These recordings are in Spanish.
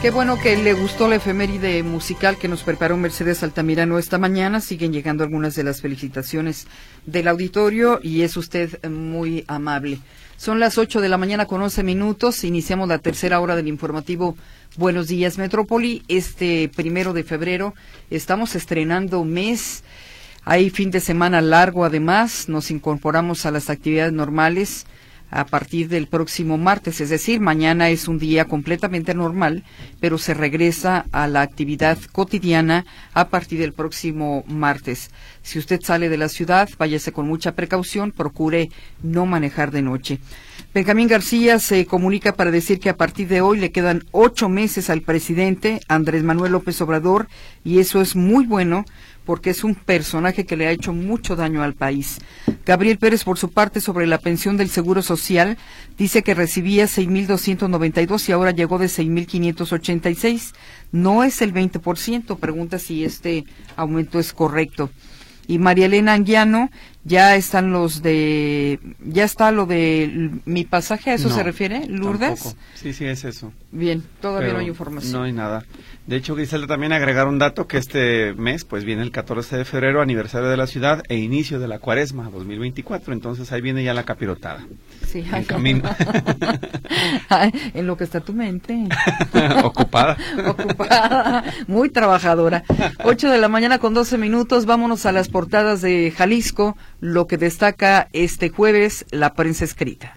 Qué bueno que le gustó la efeméride musical que nos preparó Mercedes Altamirano esta mañana. Siguen llegando algunas de las felicitaciones del auditorio y es usted muy amable. Son las 8 de la mañana con 11 minutos. Iniciamos la tercera hora del informativo Buenos Días Metrópoli. Este primero de febrero estamos estrenando mes. Hay fin de semana largo además. Nos incorporamos a las actividades normales a partir del próximo martes, es decir, mañana es un día completamente normal, pero se regresa a la actividad cotidiana a partir del próximo martes. Si usted sale de la ciudad, váyase con mucha precaución, procure no manejar de noche. Benjamín García se comunica para decir que a partir de hoy le quedan ocho meses al presidente Andrés Manuel López Obrador y eso es muy bueno porque es un personaje que le ha hecho mucho daño al país. Gabriel Pérez, por su parte, sobre la pensión del Seguro Social, dice que recibía 6.292 y ahora llegó de 6.586. No es el 20%. Pregunta si este aumento es correcto. Y María Elena Anguiano ya están los de ya está lo de mi pasaje a eso se refiere Lourdes sí sí es eso bien todavía no hay información no hay nada de hecho Griselda también agregar un dato que este mes pues viene el 14 de febrero aniversario de la ciudad e inicio de la cuaresma 2024 entonces ahí viene ya la capirotada. Sí en camino. En lo que está tu mente. Ocupada. Ocupada. Muy trabajadora. 8 de la mañana con 12 minutos. Vámonos a las portadas de Jalisco. Lo que destaca este jueves la prensa escrita.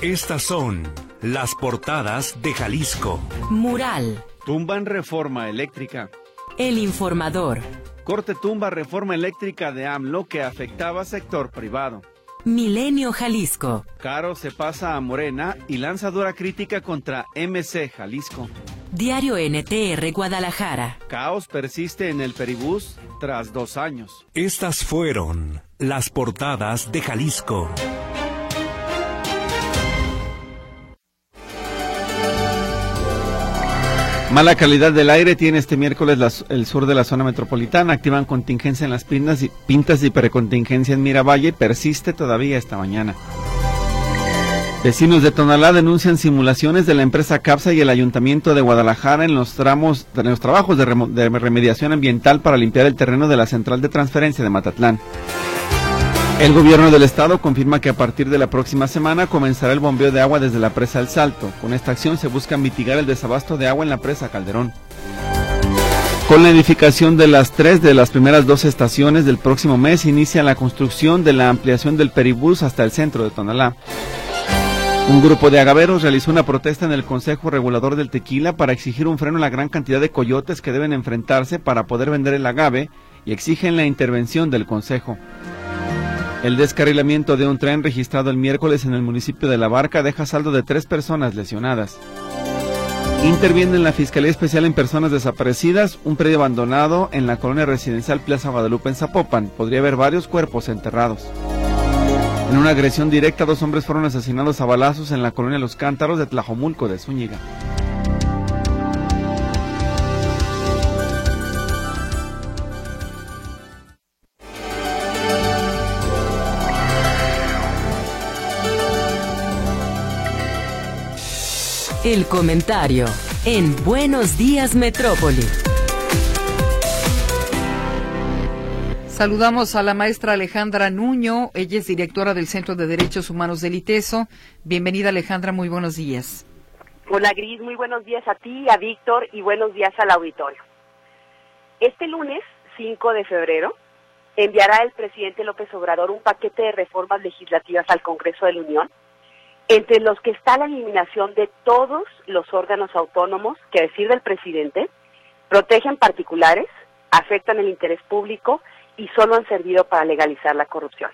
Estas son las portadas de Jalisco. Mural. Tumban reforma eléctrica. El informador. Corte tumba reforma eléctrica de AMLO que afectaba sector privado. Milenio Jalisco. Caro se pasa a Morena y lanza dura crítica contra MC Jalisco. Diario NTR Guadalajara. Caos persiste en el Peribús tras dos años. Estas fueron las portadas de Jalisco. Mala calidad del aire tiene este miércoles el sur de la zona metropolitana. Activan contingencia en las pintas y, pintas de hipercontingencia en Miravalle. Persiste todavía esta mañana. Vecinos de Tonalá denuncian simulaciones de la empresa CAPSA y el Ayuntamiento de Guadalajara en los tramos en los trabajos de, de, remediación ambiental para limpiar el terreno de la central de transferencia de Matatlán. El gobierno del estado confirma que a partir de la próxima semana comenzará el bombeo de agua desde la presa El Salto. Con esta acción se busca mitigar el desabasto de agua en la presa Calderón. Con la edificación de las tres de las primeras dos estaciones del próximo mes inicia la construcción de la ampliación del peribús hasta el centro de Tonalá. Un grupo de agaveros realizó una protesta en el Consejo Regulador del Tequila para exigir un freno a la gran cantidad de coyotes que deben enfrentarse para poder vender el agave y exigen la intervención del Consejo. El descarrilamiento de un tren registrado el miércoles en el municipio de La Barca deja saldo de tres personas lesionadas. Interviene en la Fiscalía Especial en Personas Desaparecidas un predio abandonado en la colonia residencial Plaza Guadalupe en Zapopan. Podría haber varios cuerpos enterrados. En una agresión directa, dos hombres fueron asesinados a balazos en la colonia Los Cántaros de Tlajomulco de Zúñiga. El comentario en Buenos Días Metrópoli. Saludamos a la maestra Alejandra Nuño, ella es directora del Centro de Derechos Humanos del ITESO. Bienvenida Alejandra, muy buenos días. Hola Gris, muy buenos días a ti, a Víctor y buenos días al auditorio. Este lunes, 5 de febrero, enviará el presidente López Obrador un paquete de reformas legislativas al Congreso de la Unión, entre los que está la eliminación de todos los órganos autónomos que, a decir del presidente, protegen particulares, afectan el interés público y solo han servido para legalizar la corrupción.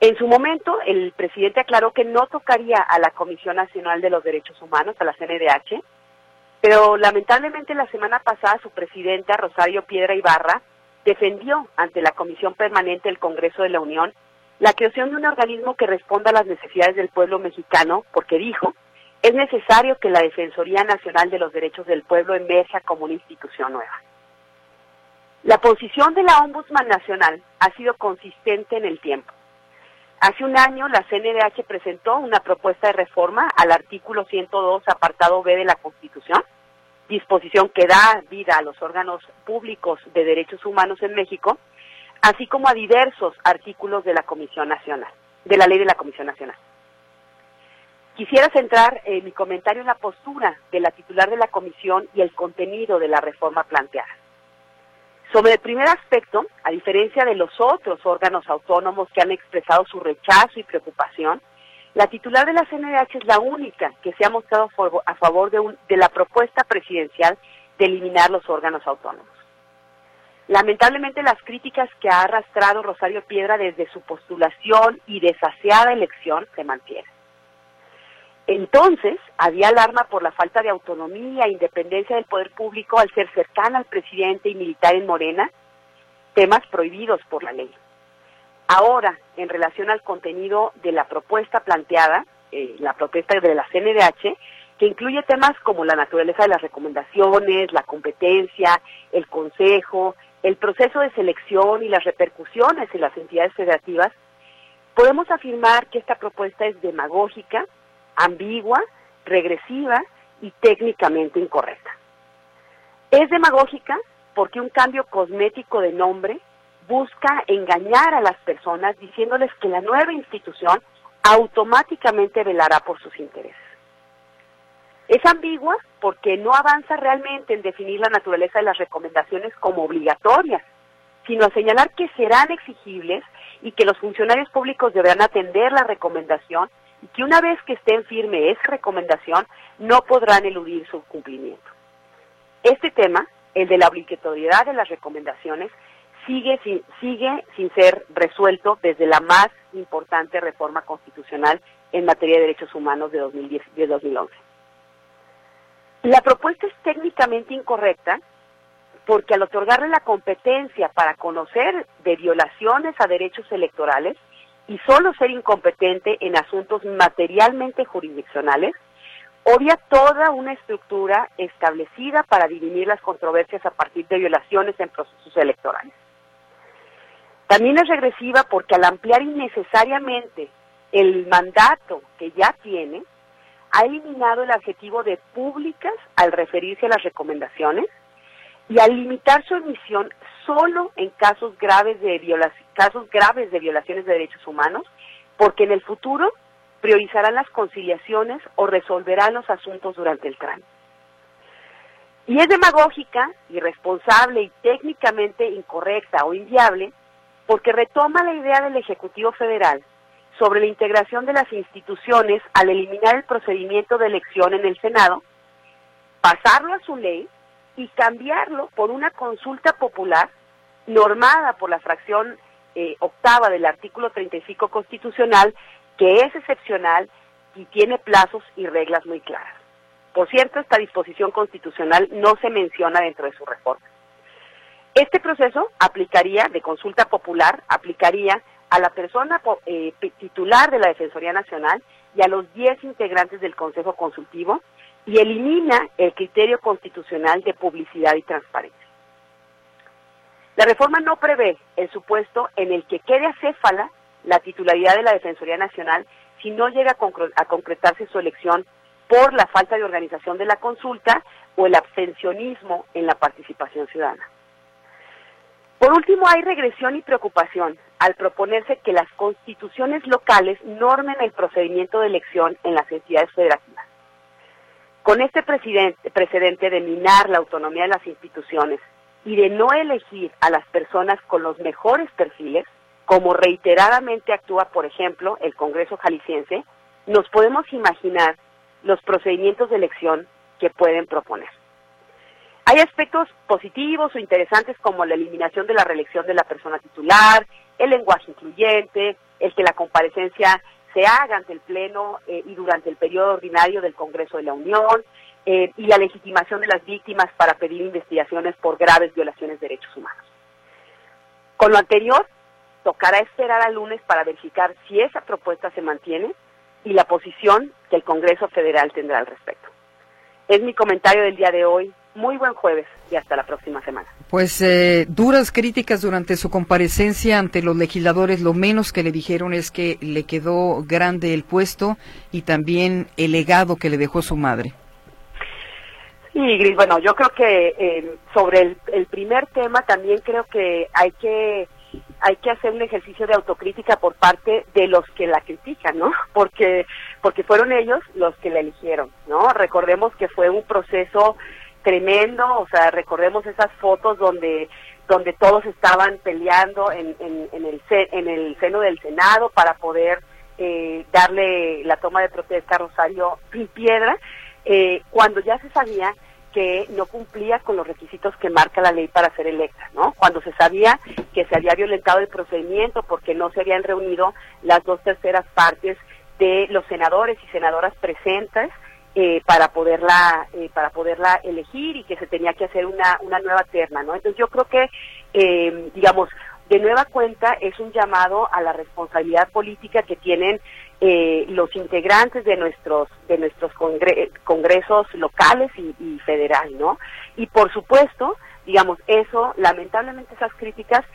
En su momento, el presidente aclaró que no tocaría a la Comisión Nacional de los Derechos Humanos, a la CNDH, pero lamentablemente la semana pasada su presidenta, Rosario Piedra Ibarra, defendió ante la Comisión Permanente del Congreso de la Unión la creación de un organismo que responda a las necesidades del pueblo mexicano, porque dijo, es necesario que la Defensoría Nacional de los Derechos del Pueblo emerja como una institución nueva. La posición de la Ombudsman Nacional ha sido consistente en el tiempo. Hace un año la CNDH presentó una propuesta de reforma al artículo 102, apartado B de la Constitución, disposición que da vida a los órganos públicos de derechos humanos en México, así como a diversos artículos de la Comisión Nacional, de la ley de la Comisión Nacional. Quisiera centrar eh, mi comentario en la postura de la titular de la comisión y el contenido de la reforma planteada. Sobre el primer aspecto, a diferencia de los otros órganos autónomos que han expresado su rechazo y preocupación, la titular de la CNDH es la única que se ha mostrado a favor de, de la propuesta presidencial de eliminar los órganos autónomos. Lamentablemente las críticas que ha arrastrado Rosario Piedra desde su postulación y desaseada elección se mantienen. Entonces, había alarma por la falta de autonomía e independencia del poder público al ser cercana al presidente y militar en Morena, temas prohibidos por la ley. Ahora, en relación al contenido de la propuesta planteada, eh, la propuesta de la CNDH, que incluye temas como la naturaleza de las recomendaciones, la competencia, el consejo, el proceso de selección y las repercusiones en las entidades federativas, podemos afirmar que esta propuesta es demagógica, ambigua, regresiva y técnicamente incorrecta. Es demagógica porque un cambio cosmético de nombre busca engañar a las personas diciéndoles que la nueva institución automáticamente velará por sus intereses. Es ambigua porque no avanza realmente en definir la naturaleza de las recomendaciones como obligatorias, sino a señalar que serán exigibles y que los funcionarios públicos deberán atender la recomendación y que una vez que estén firme esa recomendación, no podrán eludir su cumplimiento. Este tema, el de la obligatoriedad de las recomendaciones, sigue sin, sigue sin ser resuelto desde la más importante reforma constitucional en materia de derechos humanos de, 2010, de 2011. La propuesta es técnicamente incorrecta porque al otorgarle la competencia para conocer de violaciones a derechos electorales, y solo ser incompetente en asuntos materialmente jurisdiccionales, obvia toda una estructura establecida para dirimir las controversias a partir de violaciones en procesos electorales. También es regresiva porque al ampliar innecesariamente el mandato que ya tiene, ha eliminado el adjetivo de públicas al referirse a las recomendaciones y al limitar su emisión solo en casos graves de casos graves de violaciones de derechos humanos, porque en el futuro priorizarán las conciliaciones o resolverán los asuntos durante el trámite. Y es demagógica, irresponsable y técnicamente incorrecta o inviable porque retoma la idea del Ejecutivo Federal sobre la integración de las instituciones al eliminar el procedimiento de elección en el Senado, pasarlo a su ley y cambiarlo por una consulta popular normada por la fracción eh, octava del artículo 35 constitucional, que es excepcional y tiene plazos y reglas muy claras. Por cierto, esta disposición constitucional no se menciona dentro de su reforma. Este proceso aplicaría, de consulta popular, aplicaría a la persona eh, titular de la Defensoría Nacional y a los 10 integrantes del Consejo Consultivo y elimina el criterio constitucional de publicidad y transparencia. La reforma no prevé el supuesto en el que quede acéfala la titularidad de la Defensoría Nacional si no llega a, concretarse su elección por la falta de organización de la consulta o el abstencionismo en la participación ciudadana. Por último, hay regresión y preocupación al proponerse que las constituciones locales normen el procedimiento de elección en las entidades federativas. Con este precedente de minar la autonomía de las instituciones y de no elegir a las personas con los mejores perfiles, como reiteradamente actúa, por ejemplo, el Congreso Jalisciense, nos podemos imaginar los procedimientos de elección que pueden proponer. Hay aspectos positivos o interesantes como la eliminación de la reelección de la persona titular, el lenguaje incluyente, el que la comparecencia se haga ante el Pleno eh, y durante el periodo ordinario del Congreso de la Unión eh, y la legitimación de las víctimas para pedir investigaciones por graves violaciones de derechos humanos. Con lo anterior, tocará esperar al lunes para verificar si esa propuesta se mantiene y la posición que el Congreso Federal tendrá al respecto. Es mi comentario del día de hoy muy buen jueves y hasta la próxima semana. Pues eh, duras críticas durante su comparecencia ante los legisladores. Lo menos que le dijeron es que le quedó grande el puesto y también el legado que le dejó su madre. Sí, Gris, bueno, yo creo que eh, sobre el, el primer tema también creo que hay que hay que hacer un ejercicio de autocrítica por parte de los que la critican, ¿no? Porque porque fueron ellos los que la eligieron, ¿no? Recordemos que fue un proceso tremendo, o sea, recordemos esas fotos donde donde todos estaban peleando en, en, en el en el seno del Senado para poder eh, darle la toma de protesta a Rosario Piedra, eh, cuando ya se sabía que no cumplía con los requisitos que marca la ley para ser electa, ¿no? Cuando se sabía que se había violentado el procedimiento porque no se habían reunido las dos terceras partes de los senadores y senadoras presentes eh, para poderla eh, para poderla elegir y que se tenía que hacer una una nueva terna, ¿no? Entonces yo creo que eh, digamos de nueva cuenta es un llamado a la responsabilidad política que tienen eh, los integrantes de nuestros de nuestros congresos locales y, y, federal, ¿no? Y por supuesto, digamos, eso, lamentablemente esas críticas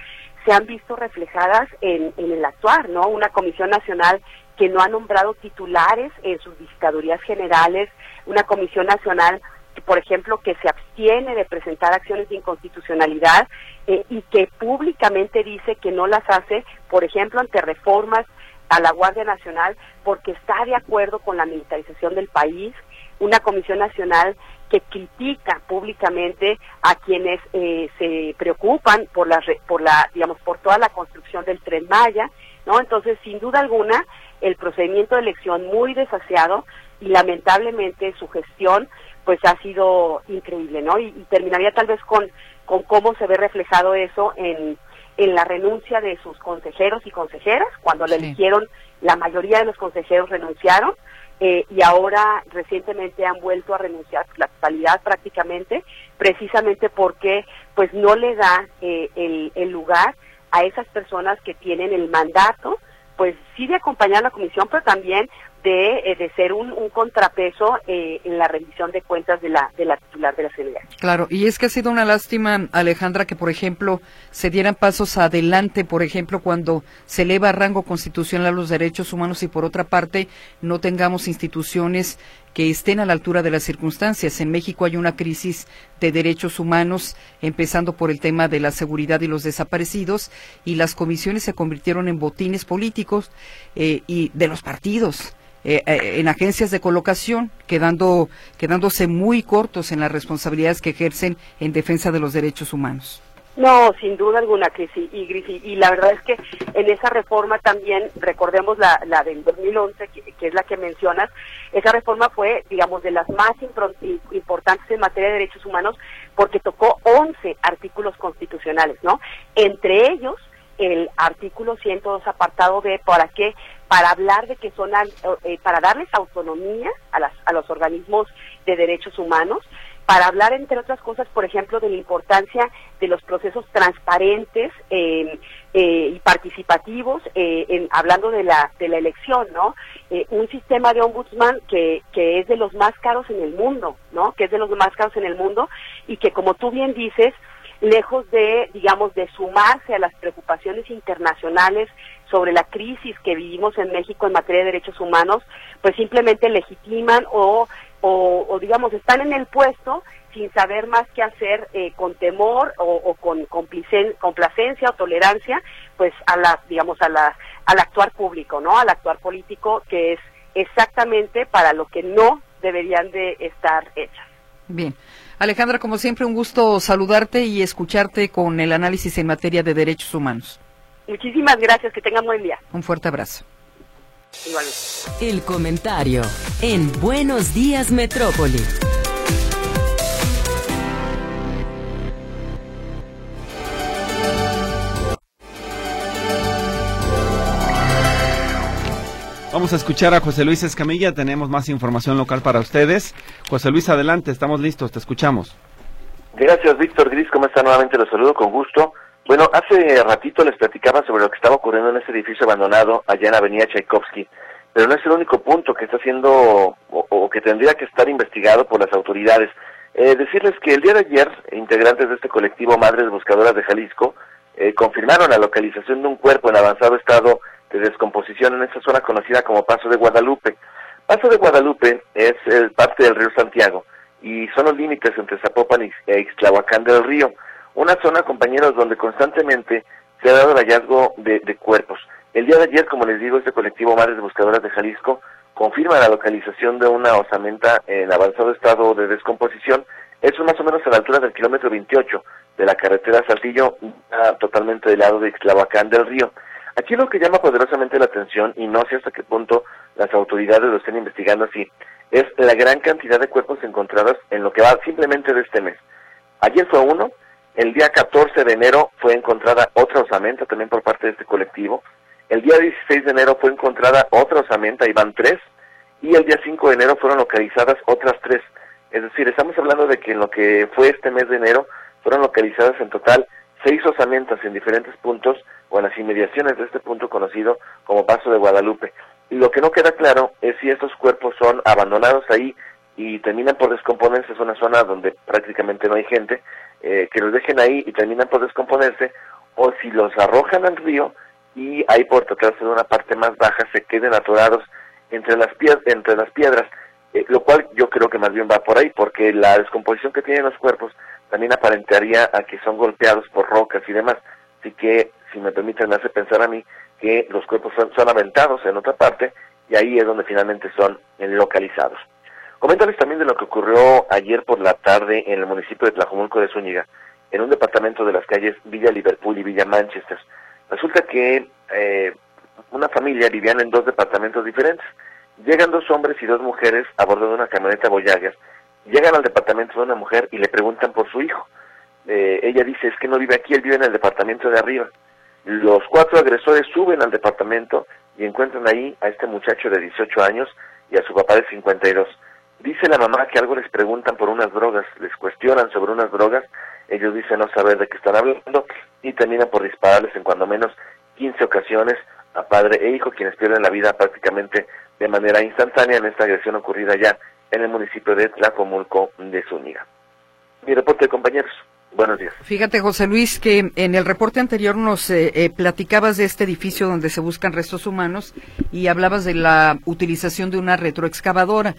se han visto reflejadas en, en el actuar, ¿no? Una comisión nacional que no ha nombrado titulares en sus visitadurías generales, una comisión nacional por ejemplo, que se abstiene de presentar acciones de inconstitucionalidad eh, y que públicamente dice que no las hace, por ejemplo, ante reformas a la Guardia Nacional porque está de acuerdo con la militarización del país, una comisión nacional que critica públicamente a quienes eh, se preocupan por la por la digamos por toda la construcción del tren Maya, ¿no? Entonces, sin duda alguna, el procedimiento de elección muy desaseado y lamentablemente su gestión pues ha sido increíble, ¿no? Y, y terminaría tal vez con con cómo se ve reflejado eso en en la renuncia de sus consejeros y consejeras. Cuando le eligieron, la mayoría de los consejeros renunciaron eh, y ahora recientemente han vuelto a renunciar, la totalidad prácticamente, precisamente porque pues no le da eh, el, el lugar a esas personas que tienen el mandato, pues sí de acompañar a la comisión, pero también de, eh, de ser un, un contrapeso eh, en la rendición de cuentas de la, de la titular de la CNDH. Claro, y es que ha sido una lástima, Alejandra, que por ejemplo se dieran pasos adelante, por ejemplo, cuando se eleva a rango constitucional los derechos humanos y por otra parte no tengamos instituciones que estén a la altura de las circunstancias. En México hay una crisis de derechos humanos, empezando por el tema de la seguridad y los desaparecidos, y las comisiones se convirtieron en botines políticos eh, y de los partidos. Eh, eh, en agencias de colocación, quedando, quedándose muy cortos en las responsabilidades que ejercen en defensa de los derechos humanos. No, sin duda alguna sí, y, y, la verdad es que en esa reforma también, recordemos la, la del 2011, que, que, es la que mencionas, esa reforma fue, digamos, de las más importantes en materia de derechos humanos porque tocó 11 artículos constitucionales, ¿no? Entre ellos, el artículo 102 apartado B, ¿para qué? Para hablar de que son, eh, para darles autonomía a, las, a los organismos de derechos humanos, para hablar, entre otras cosas, por ejemplo, de la importancia de los procesos transparentes eh, eh, y participativos, eh, en, hablando de la, de la elección, ¿no? Eh, un sistema de ombudsman que, que es de los más caros en el mundo, ¿no? Que es de los más caros en el mundo y que, como tú bien dices, lejos de, digamos, de sumarse a las preocupaciones internacionales sobre la crisis que vivimos en México en materia de derechos humanos, pues simplemente legitiman o, o, o digamos, están en el puesto sin saber más qué hacer eh, con temor o, o con complacencia o tolerancia, pues a la, digamos, a la, al actuar público, ¿no? Al actuar político que es exactamente para lo que no deberían de estar hechas. Bien. Alejandra, como siempre, un gusto saludarte y escucharte con el análisis en materia de derechos humanos. Muchísimas gracias, que tengan buen día. Un fuerte abrazo. Igualmente. El comentario en Buenos Días Metrópoli. Vamos a escuchar a José Luis Escamilla, tenemos más información local para ustedes. José Luis, adelante, estamos listos, te escuchamos. Gracias, Víctor Gris, ¿cómo está? Nuevamente los saludo con gusto. Bueno, hace ratito les platicaba sobre lo que estaba ocurriendo en ese edificio abandonado allá en Avenida Tchaikovsky, pero no es el único punto que está siendo o, que tendría que estar investigado por las autoridades. Eh, decirles que el día de ayer, integrantes de este colectivo Madres Buscadoras de Jalisco eh, confirmaron la localización de un cuerpo en avanzado estado de descomposición en esta zona conocida como Paso de Guadalupe. Paso de Guadalupe es el parte del río Santiago y son los límites entre Zapopan e Ixtlahuacán del Río, una zona, compañeros, donde constantemente se ha dado el hallazgo de, cuerpos. El día de ayer, como les digo, este colectivo Madres Buscadoras de Jalisco confirma la localización de una osamenta en avanzado estado de descomposición. Es más o menos a la altura del kilómetro 28 de la carretera Saltillo, totalmente del lado de Ixtlahuacán del Río. Aquí lo que llama poderosamente la atención, y no sé hasta qué punto las autoridades lo estén investigando así, es la gran cantidad de cuerpos encontrados en lo que va simplemente de este mes. Ayer fue uno, el día 14 de enero fue encontrada otra osamenta también por parte de este colectivo, el día 16 de enero fue encontrada otra osamenta, y van tres, y el día 5 de enero fueron localizadas otras tres. Es decir, estamos hablando de que en lo que fue este mes de enero fueron localizadas en total seis osamentas en diferentes puntos o en las inmediaciones de este punto conocido como Paso de Guadalupe. Y lo que no queda claro es si estos cuerpos son abandonados ahí y terminan por descomponerse, es una zona donde prácticamente no hay gente, eh, que los dejen ahí y terminan por descomponerse, o si los arrojan al río y ahí por tratarse de una parte más baja se queden atorados entre las, piedras, entre las piedras, eh, lo cual yo creo que más bien va por ahí, porque la descomposición que tienen los cuerpos también aparentaría a que son golpeados por rocas y demás. Así que, si me permiten, me hace pensar a mí que los cuerpos son, son aventados en otra parte y ahí es donde finalmente son localizados. Coméntales también de lo que ocurrió ayer por la tarde en el municipio de Tlajomulco de Zúñiga, en un departamento de las calles Villa Liverpool y Villa Manchester. Resulta que eh, una familia vivían en dos departamentos diferentes. Llegan dos hombres y dos mujeres a bordo de una camioneta Voyager. Llegan al departamento de una mujer y le preguntan por su hijo. Eh, ella dice, es que no vive aquí, él vive en el departamento de arriba. Los cuatro agresores suben al departamento y encuentran ahí a este muchacho de 18 años y a su papá de 52. Dice la mamá que algo les preguntan por unas drogas, les cuestionan sobre unas drogas ellos dicen no saber de qué están hablando y terminan por dispararles en cuando menos 15 ocasiones a padre e hijo, quienes pierden la vida prácticamente de manera instantánea en esta agresión ocurrida ya en el municipio de Tlacomulco de Zúñiga. Mi reporte, compañeros. Buenos días. Fíjate, José Luis, que en el reporte anterior nos eh, eh, platicabas de este edificio donde se buscan restos humanos y hablabas de la utilización de una retroexcavadora.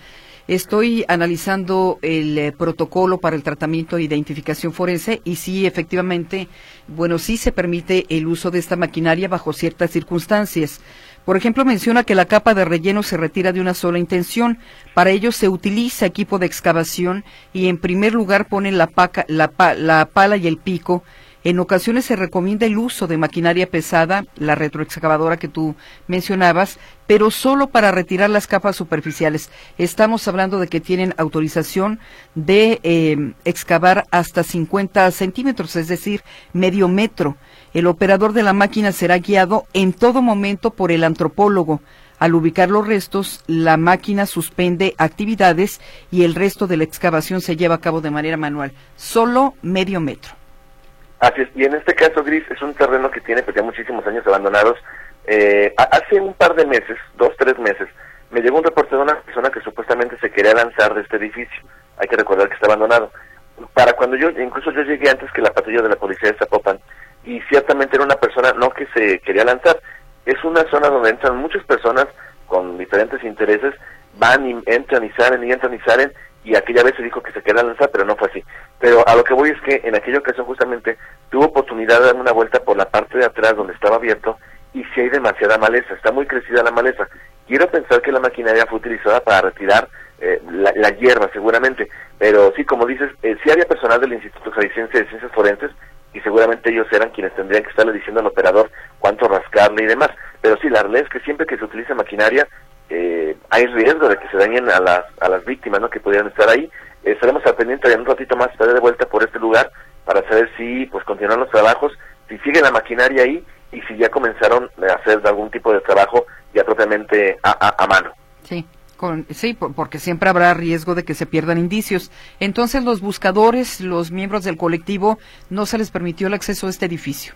Estoy analizando el eh, protocolo para el tratamiento e identificación forense y sí, efectivamente, bueno, sí se permite el uso de esta maquinaria bajo ciertas circunstancias. Por ejemplo, menciona que la capa de relleno se retira de una sola intención. Para ello se utiliza equipo de excavación y en primer lugar ponen la, la pala y el pico en ocasiones se recomienda el uso de maquinaria pesada, la retroexcavadora que tú mencionabas, pero solo para retirar las capas superficiales. Estamos hablando de que tienen autorización de eh, excavar hasta 50 centímetros, es decir, medio metro. El operador de la máquina será guiado en todo momento por el antropólogo. Al ubicar los restos, la máquina suspende actividades y el resto de la excavación se lleva a cabo de manera manual. Solo medio metro. Así es, y en este caso, Gris, es un terreno que tiene pues, ya muchísimos años abandonados. Eh, hace un par de meses, dos, tres meses, me llegó un reporte de una persona que supuestamente se quería lanzar de este edificio. Hay que recordar que está abandonado. Para cuando yo, incluso yo llegué antes que la patrulla de la policía de Zapopan, y ciertamente era una persona no que se quería lanzar, es una zona donde entran muchas personas con diferentes intereses, van y entran y salen y entran y salen, y aquella vez se dijo que se quería lanzar, pero no fue así. Pero a lo que voy es que en aquella ocasión justamente tuvo oportunidad de dar una vuelta por la parte de atrás donde estaba abierto y si hay demasiada maleza, está muy crecida la maleza. Quiero pensar que la maquinaria fue utilizada para retirar eh, la, hierba seguramente, pero sí, como dices, eh, sí había personal del Instituto Jalisciense de Ciencias Forenses y seguramente ellos eran quienes tendrían que estarle diciendo al operador cuánto rascarle y demás. Pero sí, la realidad es que siempre que se utiliza maquinaria eh, hay riesgo de que se dañen a las, a las víctimas ¿no? que pudieran estar ahí. Estaremos al pendiente en un ratito más, estaré de vuelta por este lugar para saber si pues continúan los trabajos, si sigue la maquinaria ahí y si ya comenzaron a hacer algún tipo de trabajo ya propiamente a, a, mano. Sí. Con, sí, porque siempre habrá riesgo de que se pierdan indicios. Entonces, los buscadores, los miembros del colectivo, no se les permitió el acceso a este edificio.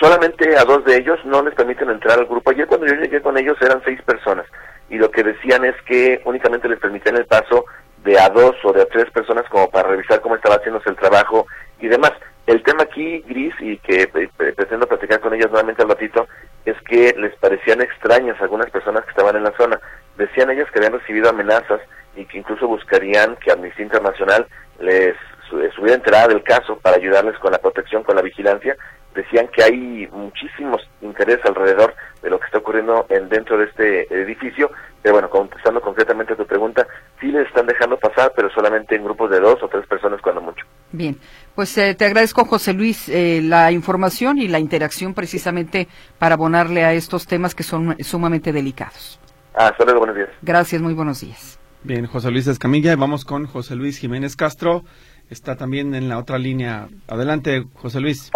Solamente a dos de ellos no les permiten entrar al grupo. Ayer cuando yo llegué con ellos eran seis personas y lo que decían es que únicamente les permitían el paso de a dos o de a tres personas como para revisar cómo estaba haciéndose el trabajo y demás. El tema aquí, Gris, y que eh, pretendo platicar con ellas nuevamente al ratito, es que les parecían extrañas algunas personas que estaban en la zona. Decían ellas que habían recibido amenazas y que incluso buscarían que Amnistía Internacional les estuviera enterada del caso para ayudarles con la protección, con la vigilancia. Decían que hay muchísimos interés alrededor de lo que está ocurriendo en dentro de este edificio. Pero bueno, contestando concretamente a tu pregunta, sí les están dejando pasar, pero solamente en grupos de dos o tres personas cuando mucho. Bien, pues eh, te agradezco, José Luis, eh, la información y la interacción precisamente para abonarle a estos temas que son sumamente delicados. Ah, hasta luego, buenos días. Gracias, muy buenos días. Bien, José Luis Escamilla, vamos con José Luis Jiménez Castro está también en la otra línea. Adelante, José Luis.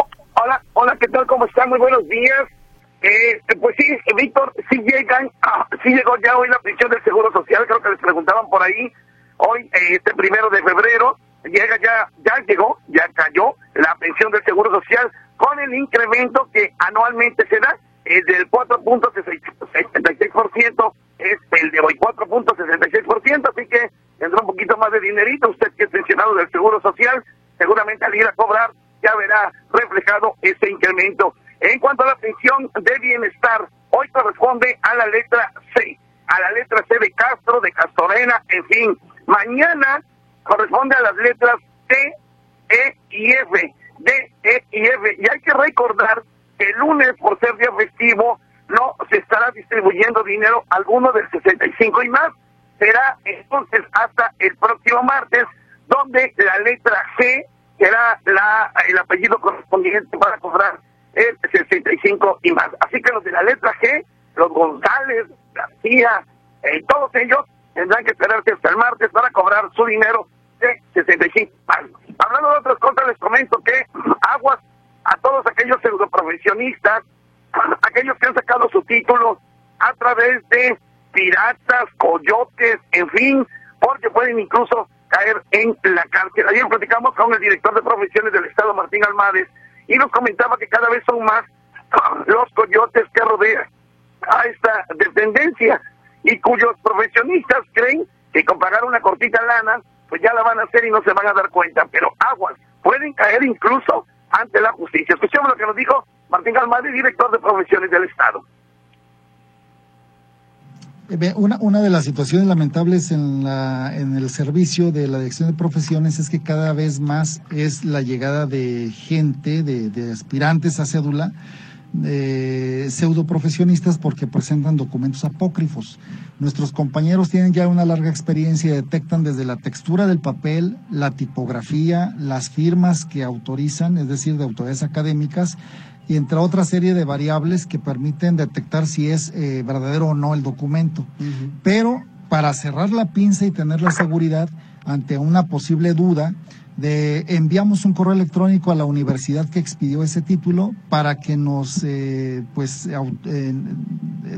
Hola, ¿qué tal? ¿Cómo están? Muy buenos días. Eh, pues sí, Víctor, sí llegan, ah, sí llegó ya hoy la pensión del Seguro Social, creo que les preguntaban por ahí, hoy, eh, este primero de febrero, llega ya, ya llegó, ya cayó la pensión del Seguro Social con el incremento que anualmente se da, es del 4.66%, es el de hoy 4.66%, así que tendrá un poquito más de dinerito, usted que es pensionado del Seguro Social, seguramente al ir a cobrar ya verá reflejado ese incremento. En cuanto a la pensión de bienestar, hoy corresponde a la letra C, a la letra C de Castro, de Castorena, en fin. Mañana corresponde a las letras T, E y F, D, E y F. Y hay que recordar que el lunes, por ser día festivo, no se estará distribuyendo dinero alguno del 65 y más será entonces hasta el próximo martes, donde la letra G será la, el apellido correspondiente para cobrar el 65 y más. Así que los de la letra G, los González, García, eh, todos ellos tendrán que esperarse hasta el martes para cobrar su dinero de 65 más. Hablando de otras cosas, les comento que aguas a todos aquellos pseudoprofesionistas, aquellos que han sacado su título a través de piratas, coyotes, en fin, porque pueden incluso caer en la cárcel. Ayer platicamos con el director de profesiones del Estado, Martín Almades, y nos comentaba que cada vez son más los coyotes que rodean a esta dependencia y cuyos profesionistas creen que con pagar una cortita lana, pues ya la van a hacer y no se van a dar cuenta. Pero aguas, pueden caer incluso ante la justicia. Escuchemos lo que nos dijo Martín Almades, director de profesiones del Estado. Una, una de las situaciones lamentables en, la, en el servicio de la dirección de profesiones es que cada vez más es la llegada de gente, de, aspirantes a cédula, de pseudoprofesionistas porque presentan documentos apócrifos. Nuestros compañeros tienen ya una larga experiencia detectan desde la textura del papel, la tipografía, las firmas que autorizan, es decir, de autoridades académicas, y entre otra serie de variables que permiten detectar si es eh, verdadero o no el documento. Pero para cerrar la pinza y tener la seguridad ante una posible duda, de, enviamos un correo electrónico a la universidad que expidió ese título para que nos eh, pues eh,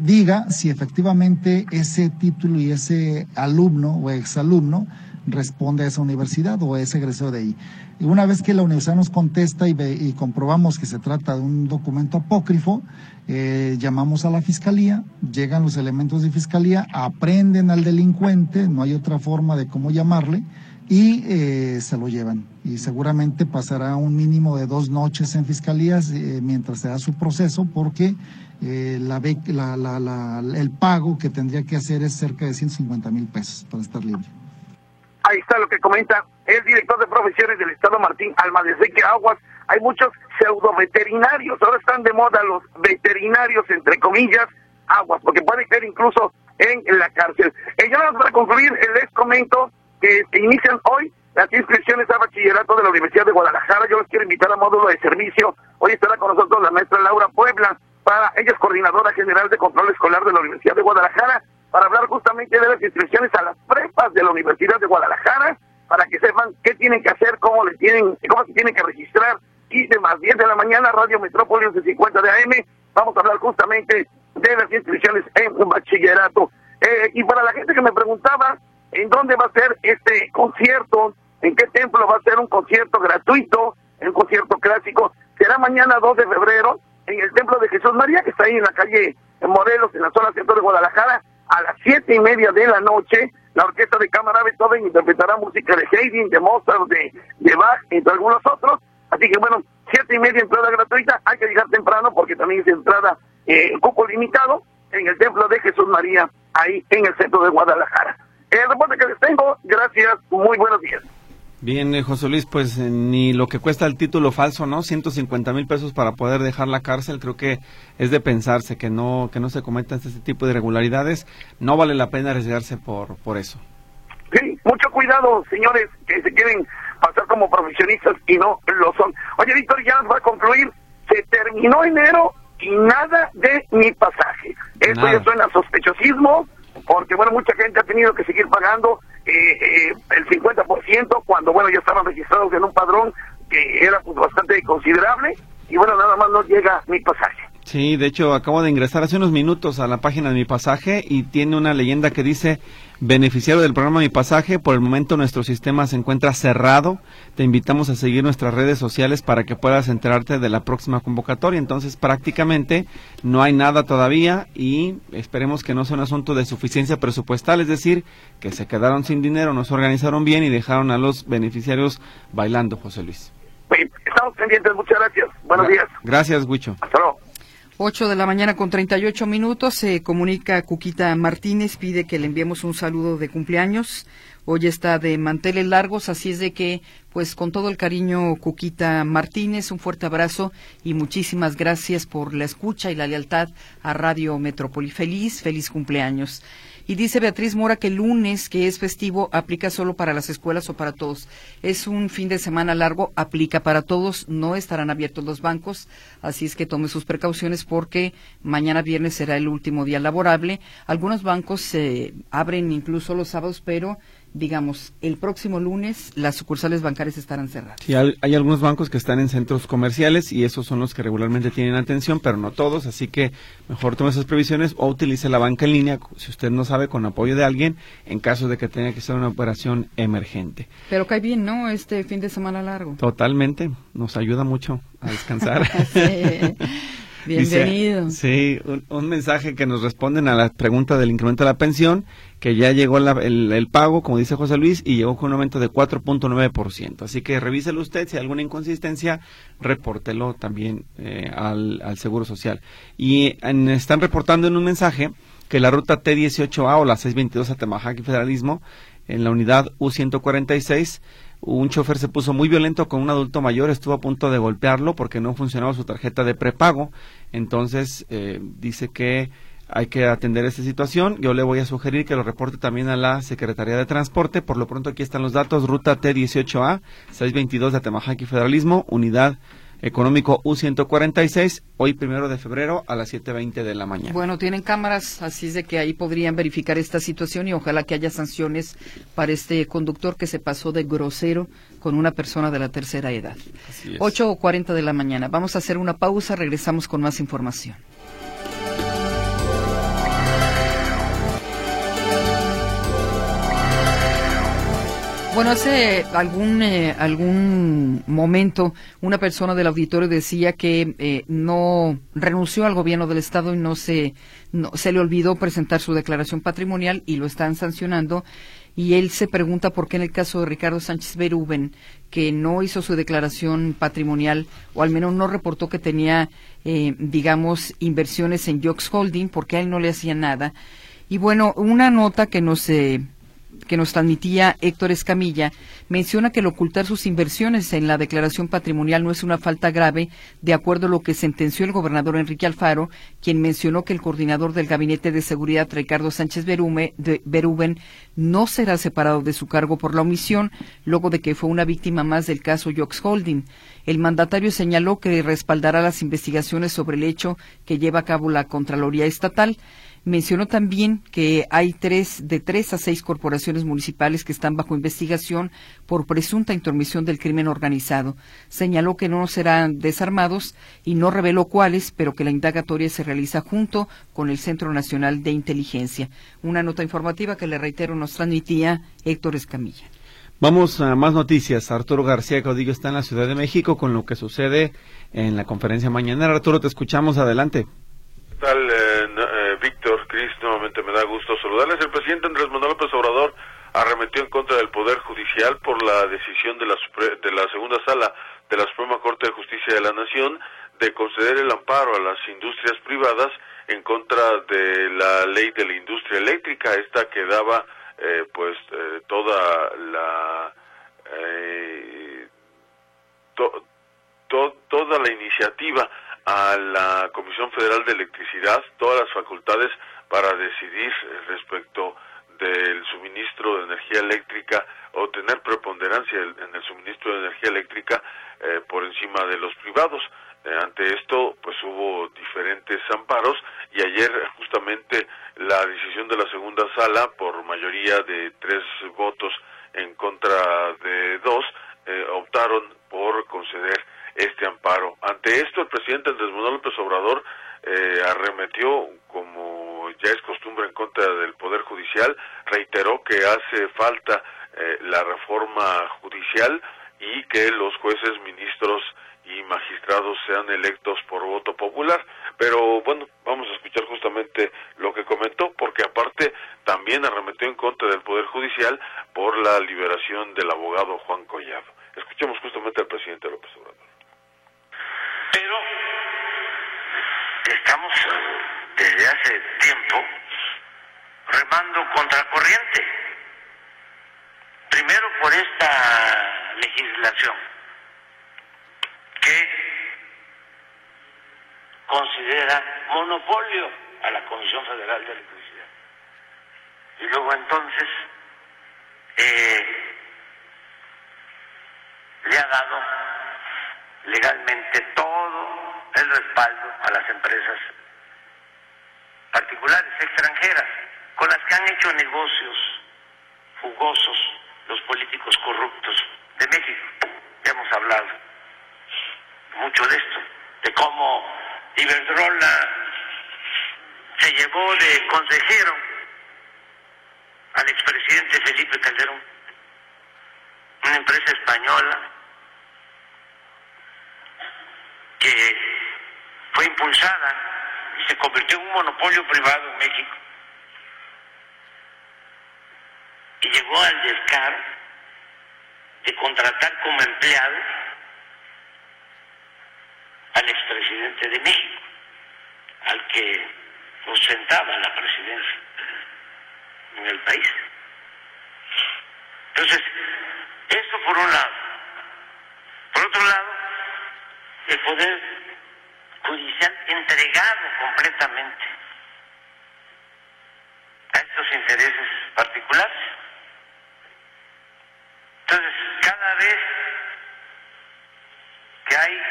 diga si efectivamente ese título y ese alumno o exalumno responde a esa universidad o a ese egresado de ahí. Y una vez que la universidad nos contesta y, y comprobamos que se trata de un documento apócrifo, eh, llamamos a la fiscalía, llegan los elementos de fiscalía, aprenden al delincuente, no hay otra forma de cómo llamarle, y eh, se lo llevan. Y seguramente pasará un mínimo de dos noches en fiscalías eh, mientras se da su proceso, porque la, la, la, el pago que tendría que hacer es cerca de 150 mil pesos para estar libre. Ahí está lo que comenta el director de profesiones del Estado, Martín Alma, desde que aguas hay muchos pseudo veterinarios, ahora están de moda los veterinarios, entre comillas, aguas, porque pueden caer incluso en, la cárcel. Y ya para concluir, les comento que inician hoy las inscripciones a bachillerato de la Universidad de Guadalajara. Yo les quiero invitar a módulo de servicio. Hoy estará con nosotros la maestra Laura Puebla, para ella es coordinadora general de control escolar de la Universidad de Guadalajara para hablar justamente de las inscripciones a las prepas de la Universidad de Guadalajara, para que sepan qué tienen que hacer, cómo le tienen, cómo se tienen que registrar, y de más 10 de la mañana, Radio Metrópolis de 50 de AM, vamos a hablar justamente de las inscripciones en un bachillerato. Eh, y para la gente que me preguntaba en dónde va a ser este concierto, en qué templo va a ser un concierto gratuito, un concierto clásico, será mañana 2 de febrero en el Templo de Jesús María, que está ahí en la calle Morelos, en la zona centro de Guadalajara, a las siete y media de la noche, la orquesta de cámara Beethoven interpretará música de Haydn, de Mozart, de, de Bach, entre algunos otros. Así que bueno, siete y media entrada gratuita, hay que llegar temprano porque también es entrada eh, cupo limitado en el templo de Jesús María, ahí en el centro de Guadalajara. El reporte que les tengo, gracias, muy buenos días. Bien, eh, José Luis, pues eh, ni lo que cuesta el título falso, ¿no? 150 mil pesos para poder dejar la cárcel, creo que es de pensarse que no que no se cometan este tipo de irregularidades. No vale la pena arriesgarse por, por eso. Sí, mucho cuidado, señores, que se quieren pasar como profesionistas y no lo son. Oye, Víctor, ya va a concluir. Se terminó enero y nada de mi pasaje. Esto ya suena sospechosismo, porque, bueno, mucha gente ha tenido que seguir pagando eh, el 50% cuando, bueno, ya estaban registrados en un padrón que era pues bastante considerable y, bueno, nada más no llega mi pasaje. Sí, de hecho acabo de ingresar hace unos minutos a la página de mi pasaje y tiene una leyenda que dice beneficiario del programa Mi Pasaje, por el momento nuestro sistema se encuentra cerrado. Te invitamos a seguir nuestras redes sociales para que puedas enterarte de la próxima convocatoria. Entonces prácticamente no hay nada todavía y esperemos que no sea un asunto de suficiencia presupuestal, es decir, que se quedaron sin dinero, no se organizaron bien y dejaron a los beneficiarios bailando, José Luis. Estamos pendientes, muchas gracias. Buenos días. Gracias, Huicho. Hasta luego. 8 de la mañana con 38 minutos se comunica Cuquita Martínez, pide que le enviemos un saludo de cumpleaños. Hoy está de manteles largos, así es de que, pues con todo el cariño, Cuquita Martínez, un fuerte abrazo y muchísimas gracias por la escucha y la lealtad a Radio Metrópoli. Feliz, feliz cumpleaños. Y dice Beatriz Mora que el lunes, que es festivo, aplica solo para las escuelas o para todos. Es un fin de semana largo, aplica para todos, no estarán abiertos los bancos, así es que tome sus precauciones porque mañana viernes será el último día laborable. Algunos bancos se abren incluso los sábados, pero digamos, el próximo lunes las sucursales bancarias estarán cerradas. Sí, hay, algunos bancos que están en centros comerciales y esos son los que regularmente tienen atención, pero no todos, así que mejor tome esas previsiones o utilice la banca en línea, si usted no sabe, con apoyo de alguien, en caso de que tenga que ser una operación emergente. Pero cae bien, ¿no? Este fin de semana largo. Totalmente, nos ayuda mucho a descansar. Bienvenido. sí, un, mensaje que nos responden a la pregunta del incremento de la pensión, que ya llegó el, pago, como dice José Luis, y llegó con un aumento de 4.9%. Así que revíselo usted, si hay alguna inconsistencia, repórtelo también eh, al, Seguro Social. Y están reportando en un mensaje que la ruta T18A o la 622 a Temajac y Federalismo, en la unidad U146, un chofer se puso muy violento con un adulto mayor, estuvo a punto de golpearlo porque no funcionaba su tarjeta de prepago. Entonces eh, dice que hay que atender esta situación. Yo le voy a sugerir que lo reporte también a la Secretaría de Transporte. Por lo pronto aquí están los datos. Ruta T18A, 622 de Atemajac y Federalismo, unidad económico U146, hoy primero de febrero a las 7.20 de la mañana. Bueno, tienen cámaras, así es de que ahí podrían verificar esta situación y ojalá que haya sanciones para este conductor que se pasó de grosero con una persona de la tercera edad. Ocho o cuarenta de la mañana. Vamos a hacer una pausa, regresamos con más información. Bueno, hace algún eh, algún momento una persona del auditorio decía que eh, no renunció al gobierno del estado y no se no, se le olvidó presentar su declaración patrimonial y lo están sancionando. Y él se pregunta por qué en el caso de Ricardo Sánchez Beruben que no hizo su declaración patrimonial o al menos no reportó que tenía eh, digamos inversiones en Jox Holding porque a él no le hacía nada. Y bueno una nota que nos que nos transmitía Héctor Escamilla, menciona que el ocultar sus inversiones en la declaración patrimonial no es una falta grave, de acuerdo a lo que sentenció el gobernador Enrique Alfaro, quien mencionó que el coordinador del Gabinete de Seguridad, Ricardo Sánchez de Beruben, no será separado de su cargo por la omisión, luego de que fue una víctima más del caso Jox Holding. El mandatario señaló que respaldará las investigaciones sobre el hecho que lleva a cabo la Contraloría Estatal. Mencionó también que hay tres, de tres a seis corporaciones municipales que están bajo investigación por presunta intromisión del crimen organizado. Señaló que no serán desarmados y no reveló cuáles, pero que la indagatoria se realiza junto con el Centro Nacional de Inteligencia. Una nota informativa que le reitero nos transmitía Héctor Escamilla. Vamos a más noticias. Arturo García Caudillo está en la Ciudad de México con lo que sucede en la conferencia mañana. Arturo, te escuchamos. Adelante. tal, eh, Víctor, Cris? Nuevamente me da gusto saludarles. El presidente Andrés Manuel López Obrador arremetió en contra del Poder Judicial por la decisión de la, de la segunda sala de la Suprema Corte de Justicia de la Nación de conceder el amparo a las industrias privadas en contra de la ley de la industria eléctrica, esta que daba eh, pues eh, toda la eh, toda la iniciativa a la Comisión Federal de Electricidad, todas las facultades para decidir respecto del suministro de energía eléctrica o tener preponderancia en el suministro de energía eléctrica por encima de los privados. Eh, ante esto, pues hubo diferentes amparos y ayer justamente la decisión de la segunda sala, por mayoría de tres votos en contra de dos, eh, optaron por conceder este amparo. Ante esto, el presidente Andrés Manuel López Obrador eh, arremetió, como ya es costumbre, en contra del Poder Judicial, reiteró que hace falta la reforma judicial y que los jueces, ministros y magistrados sean electos por voto popular. Pero bueno, vamos a escuchar justamente lo que comentó, porque aparte también arremetió en contra del Poder Judicial por la liberación del abogado Juan Collado. Escuchemos justamente al presidente López Obrador. Pero estamos tiempo remando contra corriente. Primero por esta legislación que considera monopolio a la Comisión Federal de Electricidad. Y luego entonces eh, le ha dado legalmente todo el respaldo a las empresas particulares extranjeras con las que han hecho negocios jugosos los políticos corruptos de México. Ya hemos hablado mucho de esto, de cómo Iberdrola se llevó de consejero al expresidente Felipe Calderón, una empresa española que fue impulsada se convirtió en un monopolio privado en México. Y llegó al descaro de contratar como empleado al expresidente de México, al que ostentaba la presidencia en el país. Entonces, esto por un lado. Por otro lado, el Poder Judicial entregado completamente a estos intereses particulares. Entonces, cada vez que hay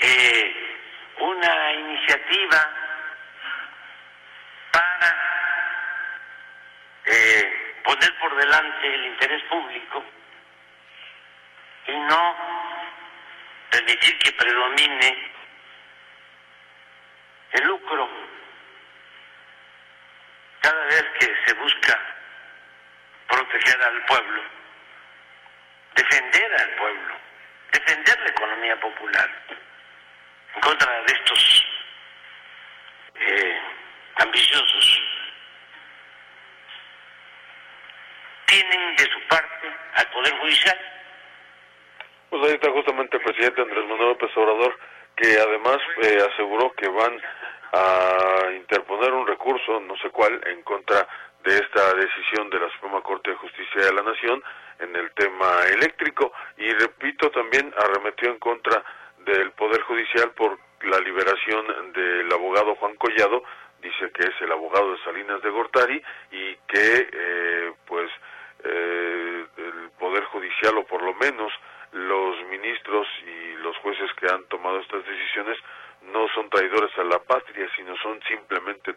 eh, una iniciativa para eh, poner por delante el interés público y no permitir que predomine el lucro. Cada vez que se busca proteger al pueblo, defender al pueblo, defender la economía popular, en contra de estos eh, ambiciosos, tienen de su parte al Poder Judicial. Pues ahí está justamente el presidente Andrés Manuel López Obrador, que además eh, aseguró que van a interponer un recurso, no sé cuál, en contra de esta decisión de la Suprema Corte de Justicia de la Nación en el tema eléctrico. Y repito también arremetió en contra del Poder Judicial por la liberación del abogado Juan Collado, dice que es el abogado de Salinas de Gortari y que eh, pues eh, el Poder Judicial o por lo menos los ministros y los jueces que han tomado estas decisiones no son traidores a la patria, sino son simplemente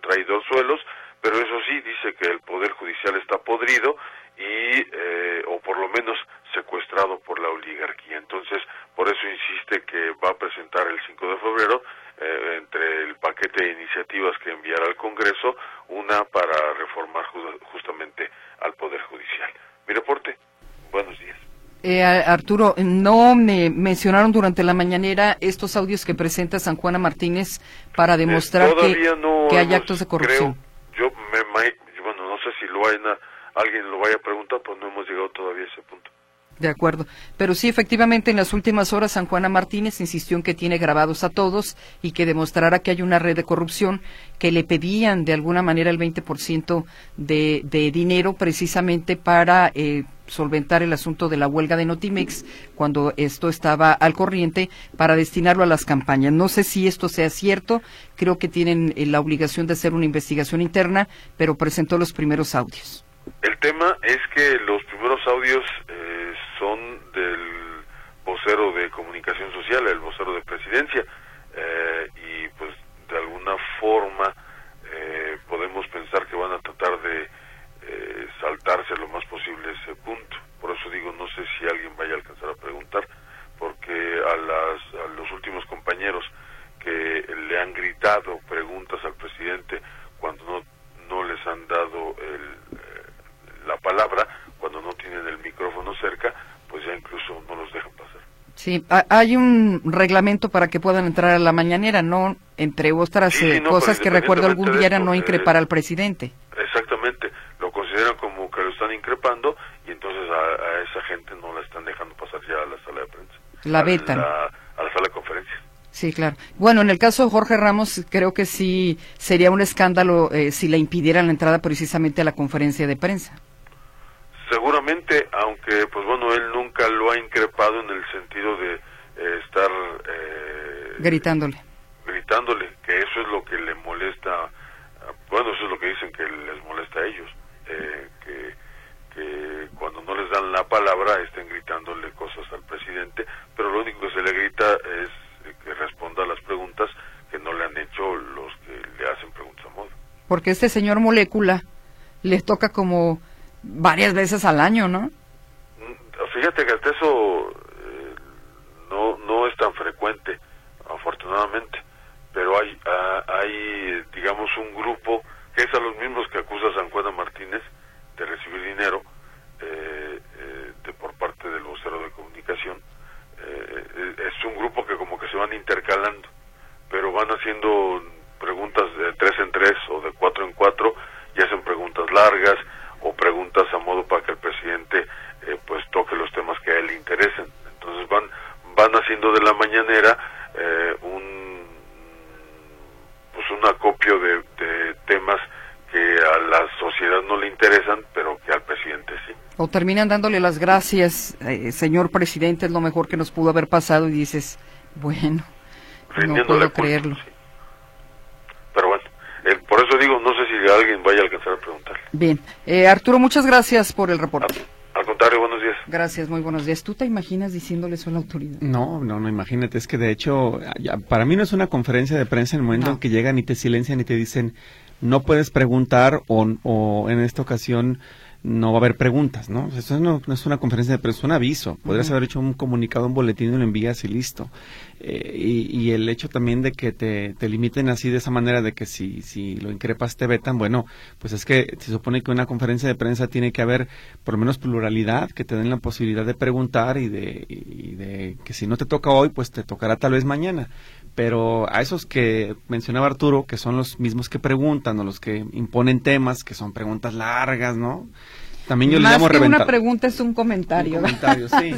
suelos, pero eso sí dice que el Poder Judicial está podrido y eh, o por lo menos secuestrado por la oligarquía. Entonces, por eso insiste que va a presentar el 5 de febrero eh, entre el paquete de iniciativas que enviará al Congreso una para reformar justamente al Poder Judicial. Mi reporte. Buenos días. Eh, Arturo, no me mencionaron durante la mañanera estos audios que presenta San Juana Martínez para demostrar que, hay actos de corrupción. yo me, bueno, no sé si lo a alguien lo vaya a preguntar, pues no hemos llegado todavía a ese punto. De acuerdo. Pero sí, efectivamente, en las últimas horas, San Juana Martínez insistió en que tiene grabados a todos y que demostrará que hay una red de corrupción que le pedían de alguna manera el 20% de, de dinero precisamente para eh, solventar el asunto de la huelga de Notimex cuando esto estaba al corriente para destinarlo a las campañas. No sé si esto sea cierto. Creo que tienen eh, la obligación de hacer una investigación interna, pero presentó los primeros audios. El tema es que los primeros audios eh, son del vocero de comunicación social, el vocero de presidencia, eh, y pues de alguna forma eh, podemos pensar que van a tratar de eh, saltarse lo más posible ese punto. Por eso digo, no sé si alguien vaya a alcanzar a preguntar, porque a, las, a los últimos compañeros que le han gritado preguntas al presidente cuando no, les han dado el, eh, la palabra, cuando no tienen el micrófono cerca, pues ya incluso no los dejan pasar. Sí, ha- hay un reglamento para que puedan entrar a la mañanera, no entre otras Sí, eh, no, cosas que recuerdo algún día era no increpar eh, al presidente. Exactamente, lo consideran como que lo están increpando y entonces a, a esa gente no la están dejando pasar ya a la sala de prensa. La vetan. A la sala de conferencias. Sí, claro. Bueno, en el caso de Jorge Ramos, creo que sí sería un escándalo eh, si le impidieran la entrada precisamente a la conferencia de prensa. Seguramente, aunque pues bueno, él nunca lo ha increpado en el sentido de eh, estar eh, Gritándole. gritándole, que eso es lo que le molesta, bueno, eso es lo que dicen que les molesta a ellos, eh, que, que cuando no les dan la palabra estén gritándole cosas al presidente, pero lo único que se le grita es que responda a las preguntas que no le han hecho los que le hacen preguntas a modo. Porque este señor Molécula le toca como varias veces al año, ¿no? Mm, Fíjate que hasta eso eh, no, no es tan frecuente, afortunadamente, pero hay, ah, hay, digamos, un grupo que es a los mismos que acusa San Juan Martínez de recibir dinero eh, eh, de, por parte del vocero de comunicación. Eh, eh, es un grupo que como que se van intercalando, pero van haciendo preguntas de tres en tres o de cuatro en cuatro y hacen preguntas largas o preguntas a modo para que el presidente eh, pues toque los temas que a él le interesen. Entonces van van haciendo de la mañanera eh, un pues un acopio de, de temas que a la sociedad no le interesan, pero que al presidente sí. O terminan dándole las gracias, eh, señor presidente, es lo mejor que nos pudo haber pasado y dices, bueno, no puedo culto, creerlo. sí. Pero bueno, eh, por eso digo, no sé si alguien vaya a alcanzar a preguntar. Bien, eh, Arturo, muchas gracias por el reporte. Al contrario, buenos días. Gracias, muy buenos días. ¿Tú te imaginas diciéndole eso a la autoridad? No, no, no, imagínate, es que de hecho, ya- para mí no es una conferencia de prensa en el momento No. en que llegan y te silencian y te dicen, no puedes preguntar o, o en esta ocasión no va a haber preguntas, ¿no? Eso no, no es una conferencia de prensa, es un aviso. Podrías haber hecho un comunicado, un boletín y lo envías y listo. Eh, y, y el hecho también de que te, te limiten así de esa manera de que si, si lo increpas te vetan, bueno, pues es que se supone que una conferencia de prensa tiene que haber por lo menos pluralidad, que te den la posibilidad de preguntar y de, y de que si no te toca hoy, pues te tocará tal vez mañana. Pero a esos que mencionaba Arturo, que son los mismos que preguntan o los que imponen temas, que son preguntas largas, ¿no? También yo les más llamo que reventar. una pregunta es un comentario. Un comentario, sí.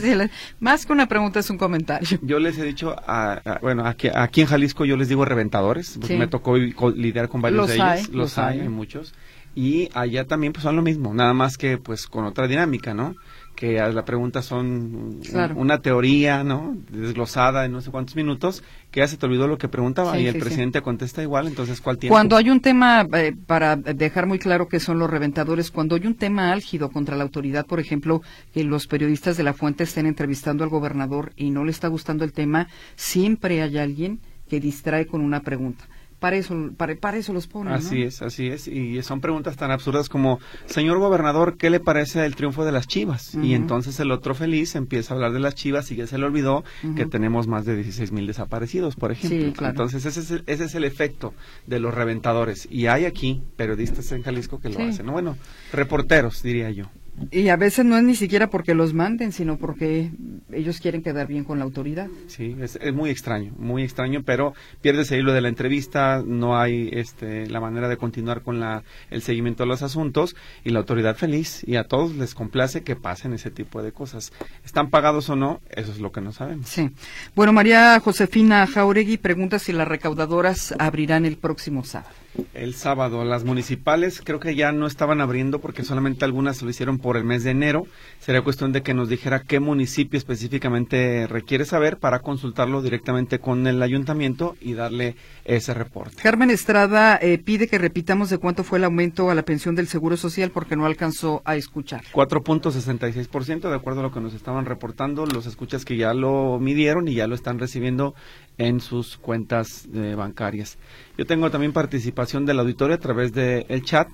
más que una pregunta es un comentario. Yo les he dicho, a, a- bueno, aquí, aquí en Jalisco yo les digo reventadores, porque Sí. me tocó lidiar con varios Los de ellos, hay, los, los hay, hay. hay muchos, y allá también pues son lo mismo, nada más que pues con otra dinámica, ¿no? Que a la pregunta son Claro. una teoría, ¿no? Desglosada en no sé cuántos minutos, que ya se te olvidó lo que preguntaba Sí, y el sí, sí. presidente contesta igual, entonces ¿cuál tiempo? Cuando hay un tema, eh, para dejar muy claro que son los reventadores, cuando hay un tema álgido contra la autoridad, por ejemplo, que los periodistas de la fuente estén entrevistando al gobernador y no le está gustando el tema, siempre hay alguien que distrae con una pregunta. Para eso, para, para eso los ponen, ¿no? Así es, así es. Y son preguntas tan absurdas como, señor gobernador, ¿qué le parece el triunfo de las Chivas? Y entonces el otro feliz empieza a hablar de las Chivas y ya se le olvidó que tenemos más de 16 mil desaparecidos, por ejemplo. Sí, claro. Entonces ese es, el, ese es el efecto de los reventadores. Y hay aquí periodistas en Jalisco que lo Sí. hacen. ¿no? Bueno, reporteros, diría yo. Y a veces no es ni siquiera porque los manden, sino porque ellos quieren quedar bien con la autoridad. Sí, es, muy extraño, muy extraño, pero pierdes el hilo de la entrevista, no hay este, la manera de continuar con la, el seguimiento de los asuntos y la autoridad feliz y a todos les complace que pasen ese tipo de cosas. ¿Están pagados o no? Eso es lo que no sabemos. Sí. Bueno, María Josefina Jauregui pregunta si las recaudadoras abrirán el próximo sábado. El sábado, las municipales creo que ya no estaban abriendo porque solamente algunas lo hicieron por el mes de enero. Sería cuestión de que nos dijera qué municipio específicamente requiere saber para consultarlo directamente con el ayuntamiento y darle ese reporte. Carmen Estrada eh, pide que repitamos de cuánto fue el aumento a la pensión del Seguro Social porque no alcanzó a escuchar. 4.66% de acuerdo a lo que nos estaban reportando los escuchas que ya lo midieron y ya lo están recibiendo en sus cuentas eh, bancarias. Yo tengo también participación del auditorio a través del el chat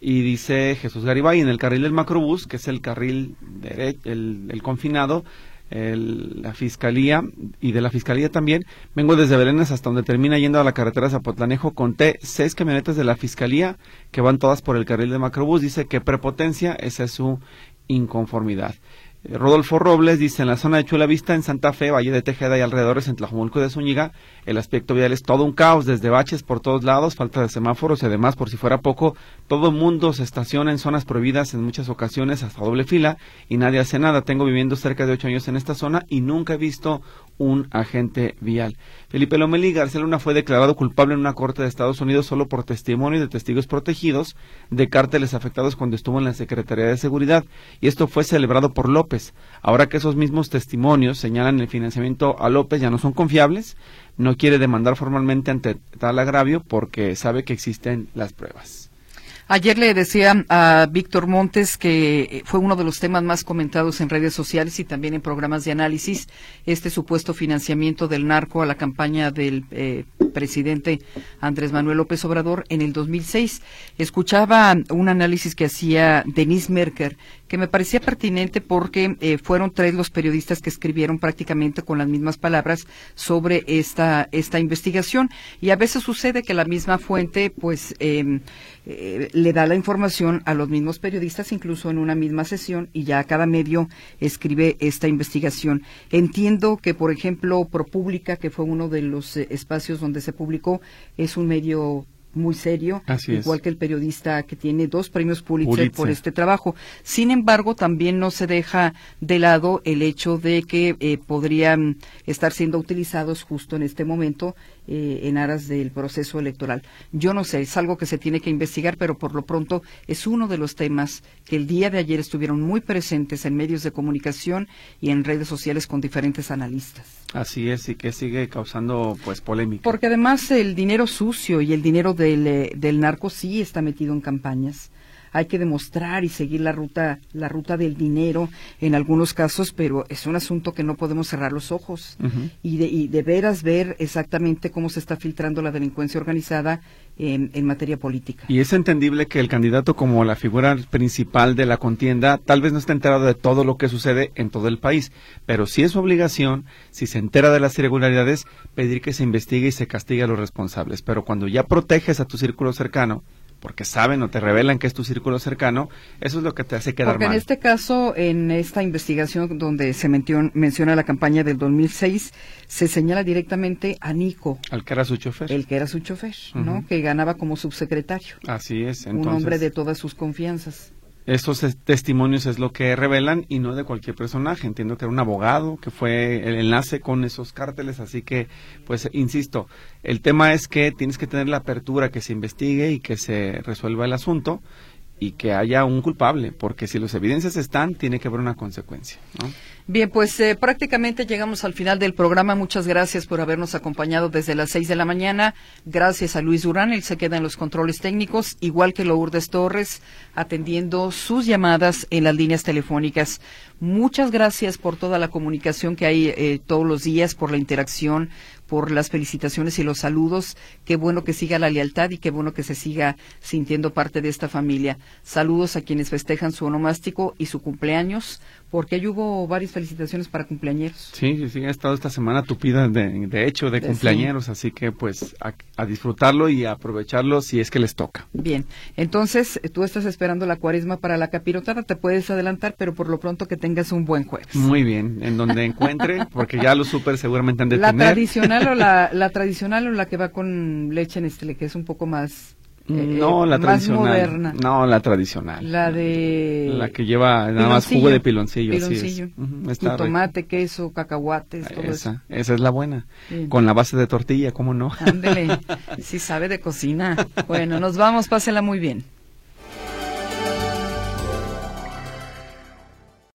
y dice Jesús Garibay en el carril del macrobús, que es el carril el, el confinado, la fiscalía y de la fiscalía también. Vengo desde Belénes hasta donde termina yendo a la carretera Zapotlanejo. Conté seis camionetas de la fiscalía que van todas por el carril del macrobús. Dice que prepotencia, esa es su inconformidad. Rodolfo Robles dice, en la zona de Chula Vista, en Santa Fe, Valle de Tejeda y alrededores, en Tlajumulco de Zúñiga, el aspecto vial es todo un caos, desde baches por todos lados, falta de semáforos y además, por si fuera poco, todo el mundo se estaciona en zonas prohibidas en muchas ocasiones hasta doble fila y nadie hace nada. Tengo viviendo cerca de ocho años en esta zona y nunca he visto un agente vial. Felipe Lomeli García Luna fue declarado culpable en una corte de Estados Unidos solo por testimonio de testigos protegidos de cárteles afectados cuando estuvo en la Secretaría de Seguridad y esto fue celebrado por López. Ahora que esos mismos testimonios señalan el financiamiento a López ya no son confiables, no quiere demandar formalmente ante tal agravio porque sabe que existen las pruebas. Ayer le decía a Víctor Montes que fue uno de los temas más comentados en redes sociales y también en programas de análisis, este supuesto financiamiento del narco a la campaña del eh, presidente Andrés Manuel López Obrador en el 2006. Escuchaba un análisis que hacía Denise Merker, que me parecía pertinente porque eh, fueron tres los periodistas que escribieron prácticamente con las mismas palabras sobre esta, esta investigación. Y a veces sucede que la misma fuente, pues, em, eh, le da la información a los mismos periodistas, incluso en una misma sesión, y ya cada medio escribe esta investigación. Entiendo que, por ejemplo, ProPública, que fue uno de los eh, espacios donde se publicó, es un medio muy serio, igual que el periodista que tiene dos premios Pulitzer, por este trabajo. Sin embargo, también no se deja de lado el hecho de que eh, podrían estar siendo utilizados justo en este momento eh, en aras del proceso electoral. Yo no sé, es algo que se tiene que investigar, pero por lo pronto es uno de los temas que el día de ayer estuvieron muy presentes en medios de comunicación y en redes sociales con diferentes analistas. Así es, y que sigue causando pues polémica. Porque además el dinero sucio y el dinero del, eh, del narco sí está metido en campañas hay que demostrar y seguir la ruta, la ruta del dinero en algunos casos, pero es un asunto que no podemos cerrar los ojos y, de, y de veras ver exactamente cómo se está filtrando la delincuencia organizada en, en, materia política. Y es entendible que el candidato como la figura principal de la contienda tal vez no esté enterado de todo lo que sucede en todo el país, pero sí es su obligación, si se entera de las irregularidades, pedir que se investigue y se castigue a los responsables. Pero cuando ya proteges a tu círculo cercano, porque saben o te revelan que es tu círculo cercano, eso es lo que te hace quedar porque mal. en este caso, en esta investigación donde se menciona la campaña del 2006, se señala directamente a Nico. Al que era su chofer. El que era su chofer, ¿no? Que ganaba como subsecretario. Así es. Un hombre de todas sus confianzas. Estos testimonios es lo que revelan y no de cualquier personaje. Entiendo que era un abogado que fue el enlace con esos cárteles, así que, pues, insisto, el tema es que tienes que tener la apertura, que se investigue y que se resuelva el asunto y que haya un culpable, porque si las evidencias están, tiene que haber una consecuencia. ¿no? Bien, pues eh, prácticamente llegamos al final del programa. Muchas gracias por habernos acompañado desde las seis de la mañana. Gracias a Luis Durán, él se queda en los controles técnicos, igual que Lourdes Torres, atendiendo sus llamadas en las líneas telefónicas. Muchas gracias por toda la comunicación que hay eh, todos los días, por la interacción, por las felicitaciones y los saludos. Qué bueno que siga la lealtad y qué bueno que se siga sintiendo parte de esta familia. Saludos a quienes festejan su onomástico y su cumpleaños, porque ahí hubo varios felicitaciones para cumpleañeros. Sí, sí, sí, ha estado esta semana tupida de, de hecho de, De- cumpleañeros, así que pues a, a disfrutarlo y a aprovecharlo si es que les toca. Bien, entonces eh, tú estás esperando la cuaresma para la capirotada, te puedes adelantar, pero por lo pronto que tengas un buen jueves. Muy bien, en donde encuentre, porque ya los super seguramente han de La tener. tradicional o la, la tradicional o la que va con leche Nestlé, que es un poco más, eh, No, la más tradicional. moderna. No, la tradicional. La de... La que lleva nada más jugo de piloncillo. Piloncillo. Rico. tomate, queso, cacahuates, todo eso. Esa, esa es la buena. Con la base de tortilla, ¿cómo no? Ándele, sí sabe de cocina. Bueno, nos vamos, pásela muy bien.